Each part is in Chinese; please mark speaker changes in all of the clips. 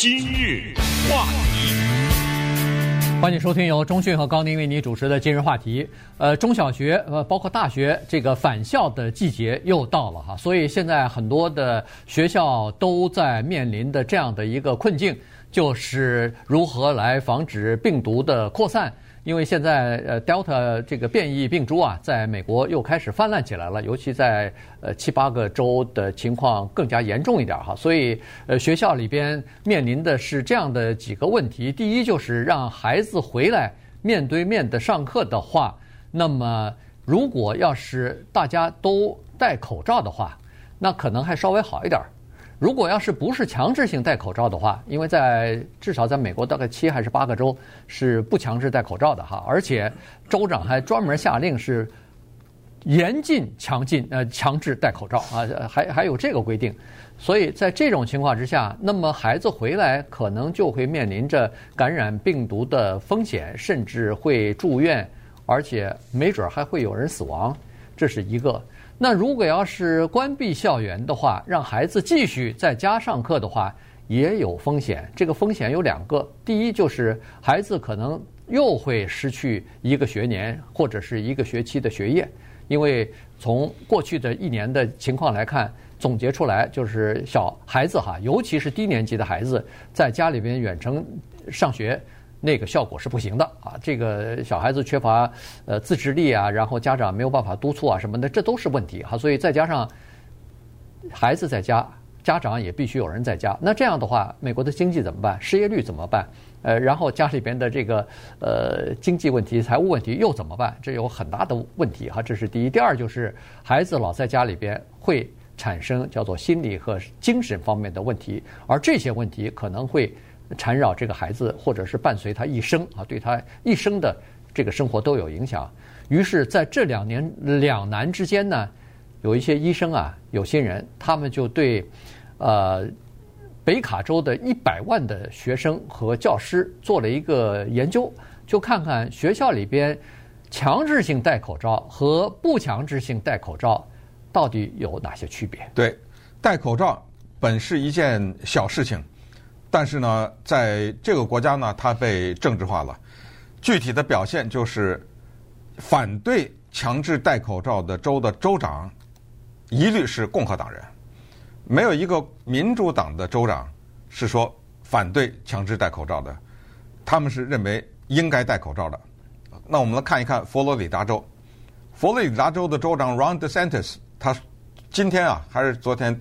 Speaker 1: 今日话题，
Speaker 2: 欢迎收听由中讯和高宁为你主持的今日话题。呃，中小学呃，包括大学，这个返校的季节又到了哈，所以现在很多的学校都在面临的这样的一个困境，就是如何来防止病毒的扩散。因为现在呃，Delta 这个变异病株啊，在美国又开始泛滥起来了，尤其在呃七八个州的情况更加严重一点哈，所以呃学校里边面临的是这样的几个问题：第一，就是让孩子回来面对面的上课的话，那么如果要是大家都戴口罩的话，那可能还稍微好一点。如果要是不是强制性戴口罩的话，因为在至少在美国大概七还是八个州是不强制戴口罩的哈，而且州长还专门下令是严禁强禁呃强制戴口罩啊，还还有这个规定，所以在这种情况之下，那么孩子回来可能就会面临着感染病毒的风险，甚至会住院，而且没准还会有人死亡，这是一个。那如果要是关闭校园的话，让孩子继续在家上课的话，也有风险。这个风险有两个：第一，就是孩子可能又会失去一个学年或者是一个学期的学业，因为从过去的一年的情况来看，总结出来就是小孩子哈，尤其是低年级的孩子，在家里边远程上学。那个效果是不行的啊！这个小孩子缺乏呃自制力啊，然后家长没有办法督促啊什么的，这都是问题哈。所以再加上孩子在家，家长也必须有人在家。那这样的话，美国的经济怎么办？失业率怎么办？呃，然后家里边的这个呃经济问题、财务问题又怎么办？这有很大的问题哈。这是第一。第二就是孩子老在家里边会产生叫做心理和精神方面的问题，而这些问题可能会。缠绕这个孩子，或者是伴随他一生啊，对他一生的这个生活都有影响。于是，在这两年两难之间呢，有一些医生啊，有心人，他们就对呃北卡州的一百万的学生和教师做了一个研究，就看看学校里边强制性戴口罩和不强制性戴口罩到底有哪些区别。
Speaker 3: 对，戴口罩本是一件小事情。但是呢，在这个国家呢，它被政治化了。具体的表现就是，反对强制戴口罩的州的州长，一律是共和党人，没有一个民主党的州长是说反对强制戴口罩的。他们是认为应该戴口罩的。那我们来看一看佛罗里达州，佛罗里达州的州长 Ron DeSantis，他今天啊还是昨天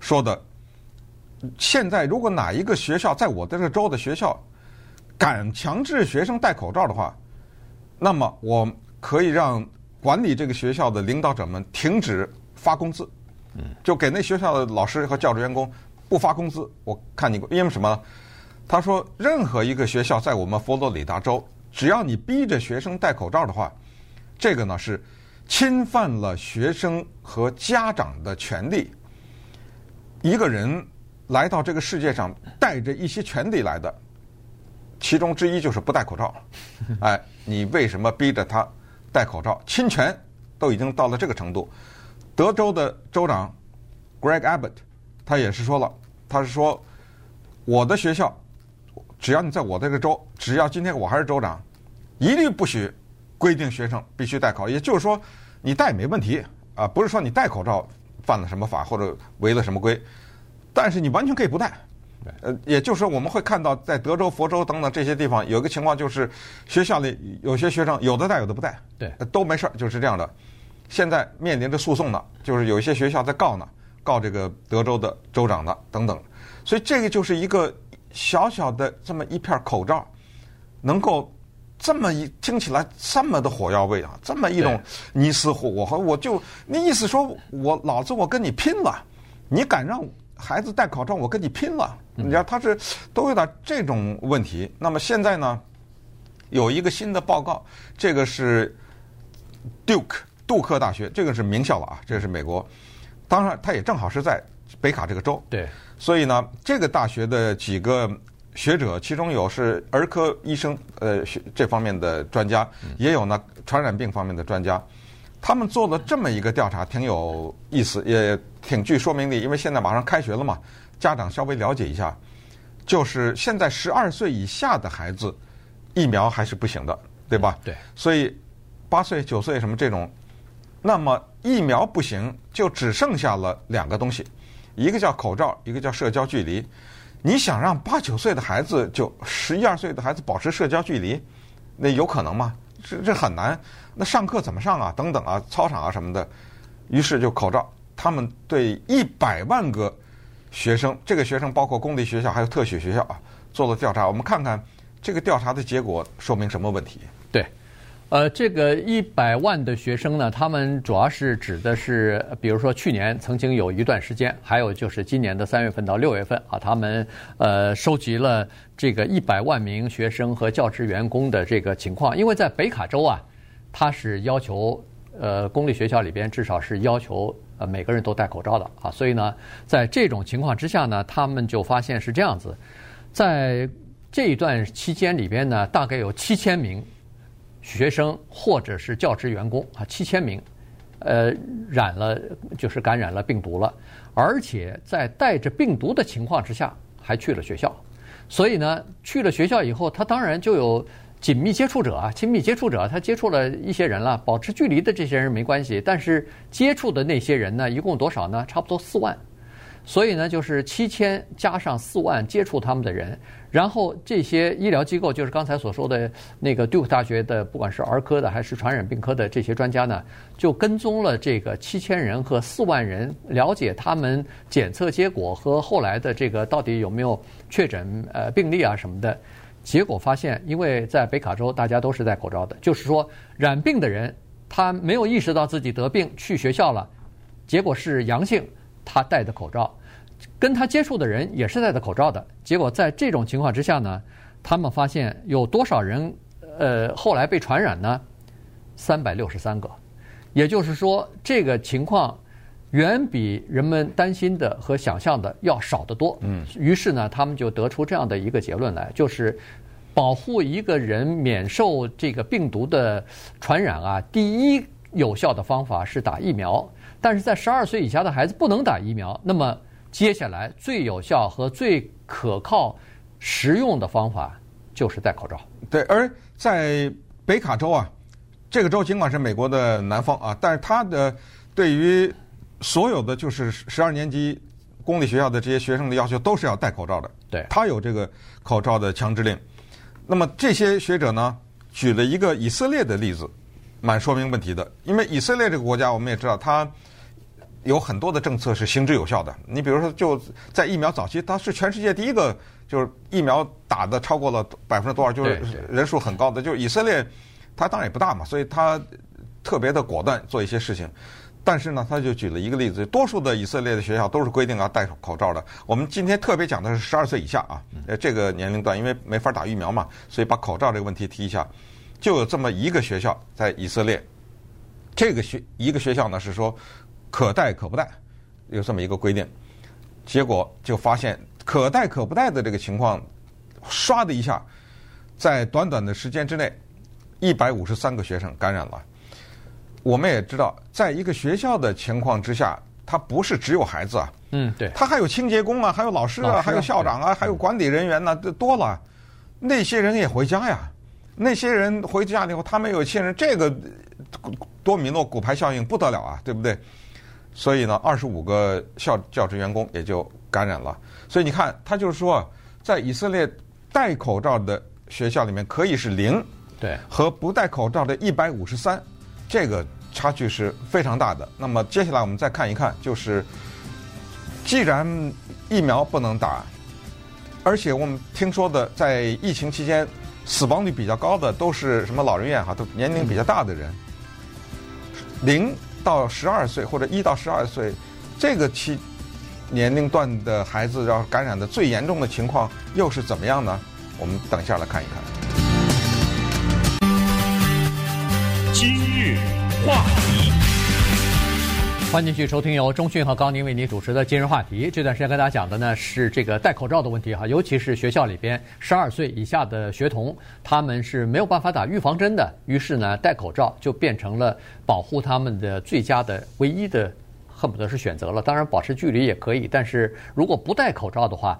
Speaker 3: 说的。现在，如果哪一个学校在我的这个州的学校敢强制学生戴口罩的话，那么我可以让管理这个学校的领导者们停止发工资，就给那学校的老师和教职员工不发工资。我看你因为什么？他说，任何一个学校在我们佛罗里达州，只要你逼着学生戴口罩的话，这个呢是侵犯了学生和家长的权利。一个人。来到这个世界上带着一些权利来的，其中之一就是不戴口罩。哎，你为什么逼着他戴口罩？侵权都已经到了这个程度。德州的州长 Greg Abbott 他也是说了，他是说我的学校，只要你在我这个州，只要今天我还是州长，一律不许规定学生必须戴口罩。也就是说，你戴没问题啊，不是说你戴口罩犯了什么法或者违了什么规。但是你完全可以不戴，呃，也就是说我们会看到在德州、佛州等等这些地方有一个情况，就是学校里有些学生有的戴，有的不戴，
Speaker 2: 对，
Speaker 3: 都没事儿，就是这样的。现在面临着诉讼呢，就是有一些学校在告呢，告这个德州的州长呢等等。所以这个就是一个小小的这么一片口罩，能够这么一听起来这么的火药味啊，这么一种你死我活，我就那意思说我老子我跟你拼了，你敢让？孩子戴口罩，我跟你拼了！你知道他是都有点这种问题。那么现在呢，有一个新的报告，这个是 Duke 杜克大学，这个是名校了啊，这个是美国。当然，他也正好是在北卡这个州。
Speaker 2: 对。
Speaker 3: 所以呢，这个大学的几个学者，其中有是儿科医生，呃，学这方面的专家，也有呢传染病方面的专家。他们做了这么一个调查，挺有意思，也挺具说明力。因为现在马上开学了嘛，家长稍微了解一下，就是现在十二岁以下的孩子疫苗还是不行的，对吧？
Speaker 2: 对。
Speaker 3: 所以八岁、九岁什么这种，那么疫苗不行，就只剩下了两个东西，一个叫口罩，一个叫社交距离。你想让八九岁的孩子就十一二岁的孩子保持社交距离，那有可能吗？这这很难。那上课怎么上啊？等等啊，操场啊什么的。于是就口罩。他们对一百万个学生，这个学生包括公立学校还有特许学校啊，做了调查。我们看看这个调查的结果说明什么问题？
Speaker 2: 对，呃，这个一百万的学生呢，他们主要是指的是，比如说去年曾经有一段时间，还有就是今年的三月份到六月份啊，他们呃收集了这个一百万名学生和教职员工的这个情况，因为在北卡州啊，他是要求呃公立学校里边至少是要求。呃，每个人都戴口罩的啊，所以呢，在这种情况之下呢，他们就发现是这样子，在这一段期间里边呢，大概有七千名学生或者是教职员工啊，七千名，呃，染了就是感染了病毒了，而且在带着病毒的情况之下还去了学校，所以呢，去了学校以后，他当然就有。紧密接触者啊，亲密接触者，他接触了一些人了。保持距离的这些人没关系，但是接触的那些人呢，一共多少呢？差不多四万。所以呢，就是七千加上四万接触他们的人，然后这些医疗机构，就是刚才所说的那个 Duke 大学的，不管是儿科的还是传染病科的这些专家呢，就跟踪了这个七千人和四万人，了解他们检测结果和后来的这个到底有没有确诊呃病例啊什么的。结果发现，因为在北卡州，大家都是戴口罩的，就是说染病的人他没有意识到自己得病，去学校了，结果是阳性，他戴的口罩，跟他接触的人也是戴着口罩的。结果在这种情况之下呢，他们发现有多少人呃后来被传染呢？三百六十三个，也就是说这个情况远比人们担心的和想象的要少得多。嗯，于是呢，他们就得出这样的一个结论来，就是保护一个人免受这个病毒的传染啊，第一有效的方法是打疫苗。但是在十二岁以下的孩子不能打疫苗，那么接下来最有效和最可靠、实用的方法就是戴口罩。
Speaker 3: 对，而在北卡州啊，这个州尽管是美国的南方啊，但是它的对于所有的就是十二年级公立学校的这些学生的要求都是要戴口罩的。
Speaker 2: 对，
Speaker 3: 它有这个口罩的强制令。那么这些学者呢，举了一个以色列的例子，蛮说明问题的。因为以色列这个国家，我们也知道，它有很多的政策是行之有效的。你比如说，就在疫苗早期，它是全世界第一个，就是疫苗打的超过了百分之多少，就是人数很高的。就是以色列，它当然也不大嘛，所以它特别的果断做一些事情。但是呢，他就举了一个例子，多数的以色列的学校都是规定要戴口罩的。我们今天特别讲的是十二岁以下啊，呃，这个年龄段，因为没法打疫苗嘛，所以把口罩这个问题提一下。就有这么一个学校在以色列，这个学一个学校呢是说可带可不带，有这么一个规定。结果就发现可带可不带的这个情况，唰的一下，在短短的时间之内，一百五十三个学生感染了。我们也知道，在一个学校的情况之下，他不是只有孩子啊，
Speaker 2: 嗯，对，
Speaker 3: 他还有清洁工啊，还有老师啊，啊还有校长啊，还有管理人员呢、啊，这多了。那些人也回家呀，那些人回家了以后，他们有亲人，这个多米诺骨牌效应不得了啊，对不对？所以呢，二十五个校教职员工也就感染了。所以你看，他就是说，在以色列戴口罩的学校里面可以是零，
Speaker 2: 对，
Speaker 3: 和不戴口罩的一百五十三。这个差距是非常大的。那么接下来我们再看一看，就是既然疫苗不能打，而且我们听说的在疫情期间死亡率比较高的都是什么老人院哈，都年龄比较大的人，零到十二岁或者一到十二岁这个期年龄段的孩子要感染的最严重的情况又是怎么样呢？我们等一下来看一看。
Speaker 1: 今日话题，
Speaker 2: 欢迎继续收听由中讯和高宁为您主持的今日话题。这段时间跟大家讲的呢是这个戴口罩的问题哈，尤其是学校里边十二岁以下的学童，他们是没有办法打预防针的，于是呢戴口罩就变成了保护他们的最佳的唯一的恨不得是选择了。当然保持距离也可以，但是如果不戴口罩的话。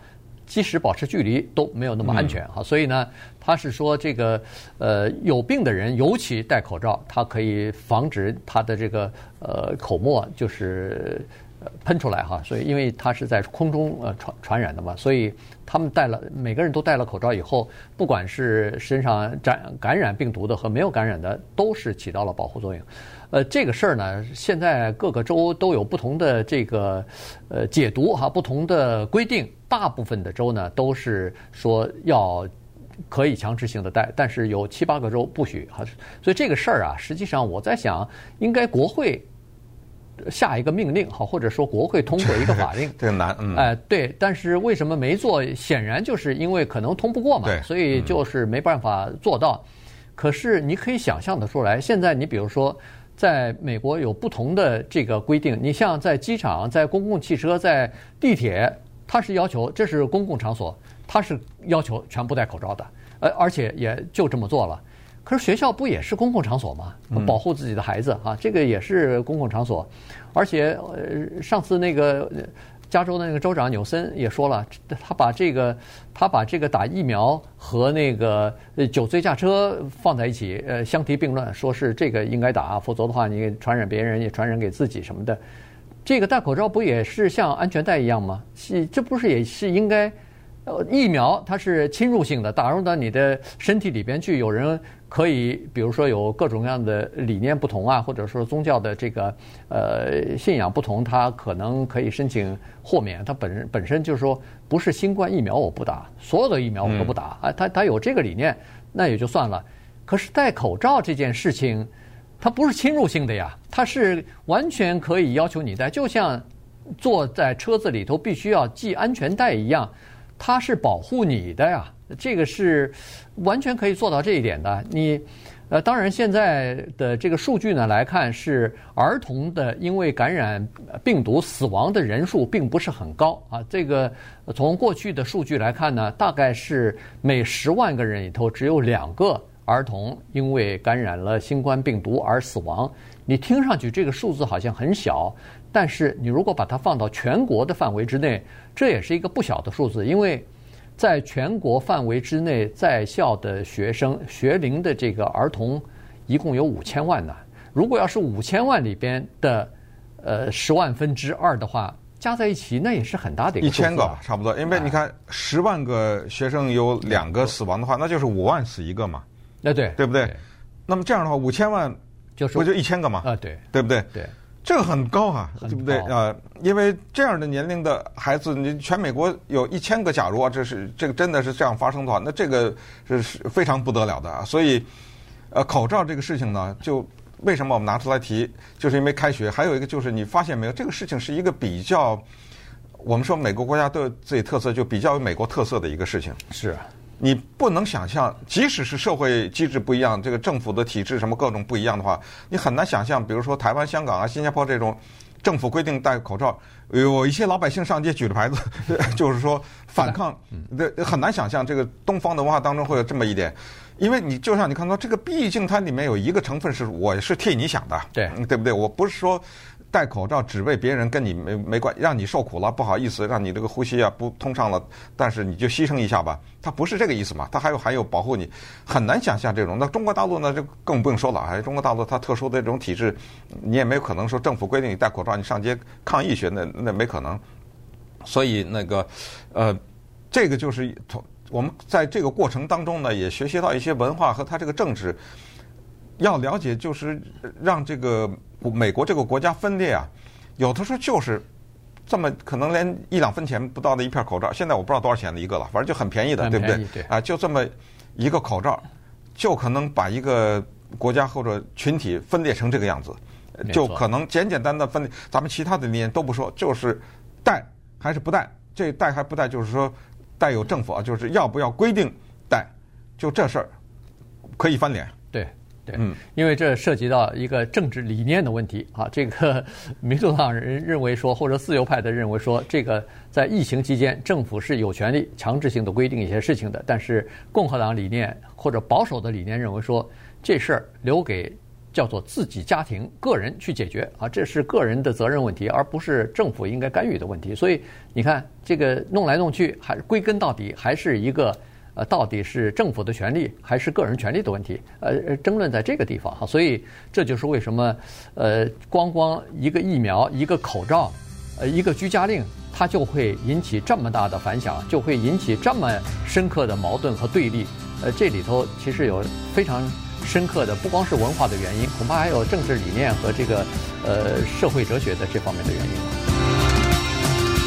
Speaker 2: 即使保持距离都没有那么安全哈。所以呢，他是说这个呃有病的人尤其戴口罩，它可以防止他的这个呃口沫就是。喷出来哈，所以因为它是在空中呃传传染的嘛，所以他们戴了每个人都戴了口罩以后，不管是身上感感染病毒的和没有感染的，都是起到了保护作用。呃，这个事儿呢，现在各个州都有不同的这个呃解读哈，不同的规定。大部分的州呢都是说要可以强制性的戴，但是有七八个州不许哈。所以这个事儿啊，实际上我在想，应该国会。下一个命令好，或者说国会通过一个 法令，
Speaker 3: 这个难，嗯，
Speaker 2: 哎，对，但是为什么没做？显然就是因为可能通不过嘛，
Speaker 3: 对，
Speaker 2: 所以就是没办法做到。可是你可以想象的出来，现在你比如说，在美国有不同的这个规定，你像在机场、在公共汽车、在地铁，它是要求这是公共场所，它是要求全部戴口罩的，呃，而且也就这么做了。可是学校不也是公共场所吗？保护自己的孩子啊，这个也是公共场所。而且呃，上次那个加州的那个州长纽森也说了，他把这个他把这个打疫苗和那个酒醉驾车放在一起，呃，相提并论，说是这个应该打，否则的话你传染别人也传染给自己什么的。这个戴口罩不也是像安全带一样吗？是，这不是也是应该？呃，疫苗它是侵入性的，打入到你的身体里边去。有人可以，比如说有各种各样的理念不同啊，或者说宗教的这个呃信仰不同，他可能可以申请豁免。他本身本身就是说，不是新冠疫苗我不打，所有的疫苗我都不打啊。他他有这个理念，那也就算了。可是戴口罩这件事情，它不是侵入性的呀，它是完全可以要求你戴，就像坐在车子里头必须要系安全带一样。它是保护你的呀，这个是完全可以做到这一点的。你，呃，当然现在的这个数据呢来看，是儿童的因为感染病毒死亡的人数并不是很高啊。这个从过去的数据来看呢，大概是每十万个人里头只有两个儿童因为感染了新冠病毒而死亡。你听上去这个数字好像很小。但是你如果把它放到全国的范围之内，这也是一个不小的数字，因为在全国范围之内在校的学生学龄的这个儿童一共有五千万呢。如果要是五千万里边的呃十万分之二的话，加在一起那也是很大的一
Speaker 3: 千个差不多，因为你看十万个学生有两个死亡的话，那就是五万死一个嘛。
Speaker 2: 那对，
Speaker 3: 对不对？那么这样的话，五千万就是不就一千个嘛？
Speaker 2: 啊，对，
Speaker 3: 对不对？
Speaker 2: 对。
Speaker 3: 这个很高啊，对不对啊、呃？因为这样的年龄的孩子，你全美国有一千个，假如啊，这是这个真的是这样发生的话，那这个是是非常不得了的啊。所以，呃，口罩这个事情呢，就为什么我们拿出来提，就是因为开学，还有一个就是你发现没有，这个事情是一个比较，我们说每个国家都有自己特色，就比较有美国特色的一个事情。
Speaker 2: 是。
Speaker 3: 你不能想象，即使是社会机制不一样，这个政府的体制什么各种不一样的话，你很难想象，比如说台湾、香港啊、新加坡这种政府规定戴口罩，有一些老百姓上街举着牌子，就是说反抗，这很难想象这个东方的文化当中会有这么一点，因为你就像你看到这个，毕竟它里面有一个成分是我是替你想的，
Speaker 2: 对，
Speaker 3: 对不对？我不是说。戴口罩只为别人跟你没没关，让你受苦了，不好意思，让你这个呼吸啊不通畅了，但是你就牺牲一下吧，他不是这个意思嘛，他还有还有保护你，很难想象这种。那中国大陆呢，就更不用说了，哎，中国大陆它特殊的这种体制，你也没有可能说政府规定你戴口罩，你上街抗议去，那那没可能。所以那个，呃，这个就是从我们在这个过程当中呢，也学习到一些文化和它这个政治。要了解，就是让这个美国这个国家分裂啊，有的时候就是这么可能连一两分钱不到的一片口罩，现在我不知道多少钱的一个了，反正就很便宜的，对不对？
Speaker 2: 对
Speaker 3: 啊，就这么一个口罩，就可能把一个国家或者群体分裂成这个样子，就可能简简单单的分裂。咱们其他的理念都不说，就是戴还是不戴，这戴还不戴，就是说带有政府啊，就是要不要规定戴，就这事儿可以翻脸。
Speaker 2: 对。嗯，因为这涉及到一个政治理念的问题啊。这个 民主党人认为说，或者自由派的认为说，这个在疫情期间，政府是有权利强制性的规定一些事情的。但是共和党理念或者保守的理念认为说，这事儿留给叫做自己家庭个人去解决啊，这是个人的责任问题，而不是政府应该干预的问题。所以你看，这个弄来弄去，还归根到底还是一个到底是政府的权利还是个人权利的问题？呃，争论在这个地方哈。所以这就是为什么呃，光光一个疫苗、一个口罩、呃，一个居家令，它就会引起这么大的反响，就会引起这么深刻的矛盾和对立。呃，这里头其实有非常。深刻的不光是文化的原因，恐怕还有政治理念和这个呃社会哲学的这方面的原因。